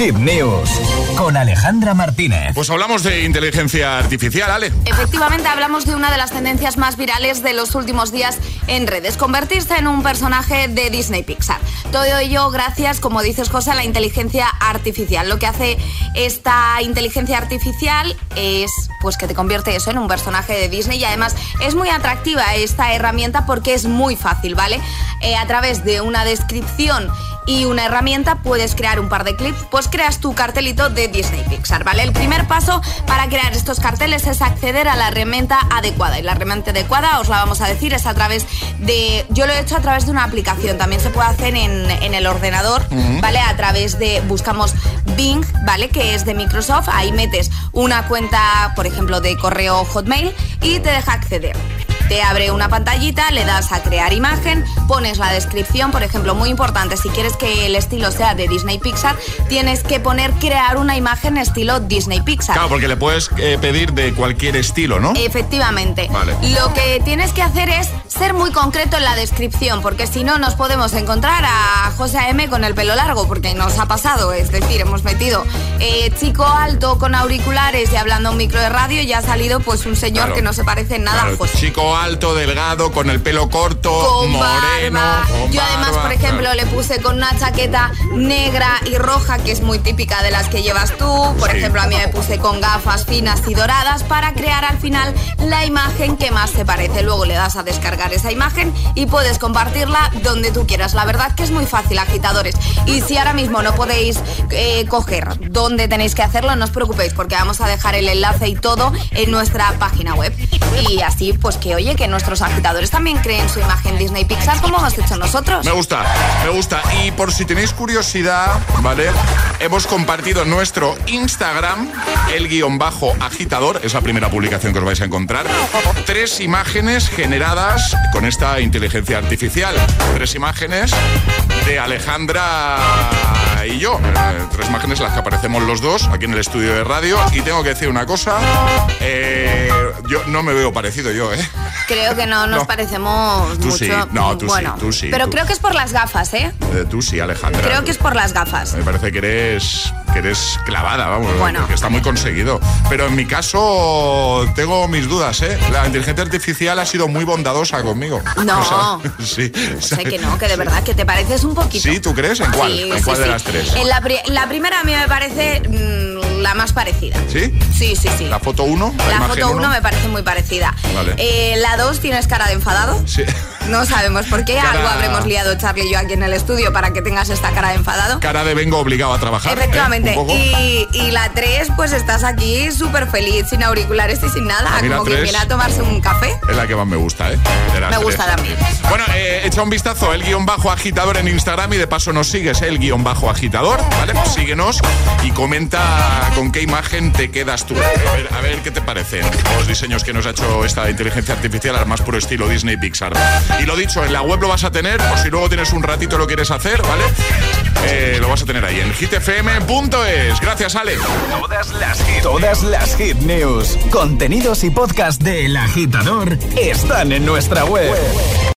Hit News con Alejandra Martínez. Pues hablamos de inteligencia artificial, Ale. Efectivamente, hablamos de una de las tendencias más virales de los últimos días en redes, convertirse en un personaje de Disney Pixar. Todo ello gracias, como dices José, a la inteligencia artificial. Lo que hace esta inteligencia artificial es pues que te convierte eso en un personaje de Disney y además es muy atractiva esta herramienta porque es muy fácil, ¿vale? Eh, a través de una descripción y una herramienta puedes crear un par de clips, pues creas tu cartelito de Disney Pixar, ¿vale? El primer paso para crear estos carteles es acceder a la herramienta adecuada y la herramienta adecuada os la vamos a decir es a través de, yo lo he hecho a través de una aplicación, también se puede hacer en, en el ordenador, ¿vale? A través de, buscamos Bing, ¿vale? Que es de Microsoft, ahí metes una cuenta, por ejemplo, de correo Hotmail y te deja acceder. Te abre una pantallita, le das a crear imagen, pones la descripción, por ejemplo, muy importante, si quieres que el estilo sea de Disney Pixar, tienes que poner crear una imagen estilo Disney Pixar. Claro, porque le puedes eh, pedir de cualquier estilo, ¿no? Efectivamente. Vale. Lo que tienes que hacer es ser muy concreto en la descripción, porque si no nos podemos encontrar a José M con el pelo largo, porque nos ha pasado, es decir, hemos metido eh, chico alto con auriculares y hablando un micro de radio y ha salido pues un señor Claro. que no se parece en nada Claro, a José. Chico alto, delgado, con el pelo corto, con moreno. barba. con Yo además, barba, por ejemplo, claro. le puse con una chaqueta negra y roja, que es muy típica de las que llevas tú. Por Sí. ejemplo, a mí me puse con gafas finas y doradas para crear al final la imagen que más te parece. Luego le das a descargar esa imagen y puedes compartirla donde tú quieras. La verdad que es muy fácil, agitadores. Y si ahora mismo no podéis eh, coger dónde tenéis que hacerlo, no os preocupéis, porque vamos a dejar el enlace y todo en nuestra página web. Y así, pues que oye, que nuestros agitadores también creen su imagen Disney Pixar como hemos hecho nosotros. Me gusta, me gusta. Y por si tenéis curiosidad, ¿vale? Hemos compartido nuestro Instagram, el guion bajo agitador, es la primera publicación que os vais a encontrar, tres imágenes generadas con esta inteligencia artificial. Tres imágenes de Alejandra y yo. Eh, tres imágenes en las que aparecemos los dos aquí en el estudio de radio. Y tengo que decir una cosa, eh, yo no me veo parecido yo, ¿eh? Creo que no nos No. parecemos Tú mucho. sí, no, tú sí, bueno, tú sí, Pero tú. creo que es por las gafas, ¿eh? Eh, Tú sí, Alejandra. Creo que es por las gafas. Me parece que eres, que eres clavada, vamos, Bueno. que está muy conseguido. Pero en mi caso tengo mis dudas, ¿eh? La inteligencia artificial ha sido muy bondadosa conmigo. No. sí. Sé que no, que de verdad que te pareces un poquito. ¿Sí? ¿Tú crees? ¿En cuál? Sí, ¿En cuál de las tres? En la, pri- la primera a mí me parece mm, la más parecida. ¿Sí? Sí, sí, sí. ¿La foto 1? La foto 1 me parece muy parecida. Vale. Eh, la 2 tienes cara de enfadado. Sí. No sabemos por qué. Cara- Algo habremos liado Charlie y yo aquí en el estudio para que tengas esta cara de enfadado. Cara de vengo obligado a trabajar. ¿eh? Efectivamente. Y, y la 3, pues estás aquí súper feliz, sin auriculares y sin nada. Mí la Como que tres- viene a tomarse un café. Es la que más me gusta, ¿eh? Me gusta también. Bueno, eh, echa un vistazo el guion bajo agitador en Instagram y de paso nos sigues, ¿eh? el guion bajo agitador, ¿vale? Pues síguenos y comenta con qué imagen te quedas tú. A ver, a ver qué te parecen los diseños que nos ha hecho esta inteligencia artificial al más puro estilo Disney Pixar. Y lo dicho, en la web lo vas a tener, por si luego tienes un ratito lo quieres hacer, ¿vale? Eh, lo vas a tener ahí en hitfm.es. Gracias, Ale. Todas las hit, todas las hit news, contenidos y podcast del agitador están en nuestra web.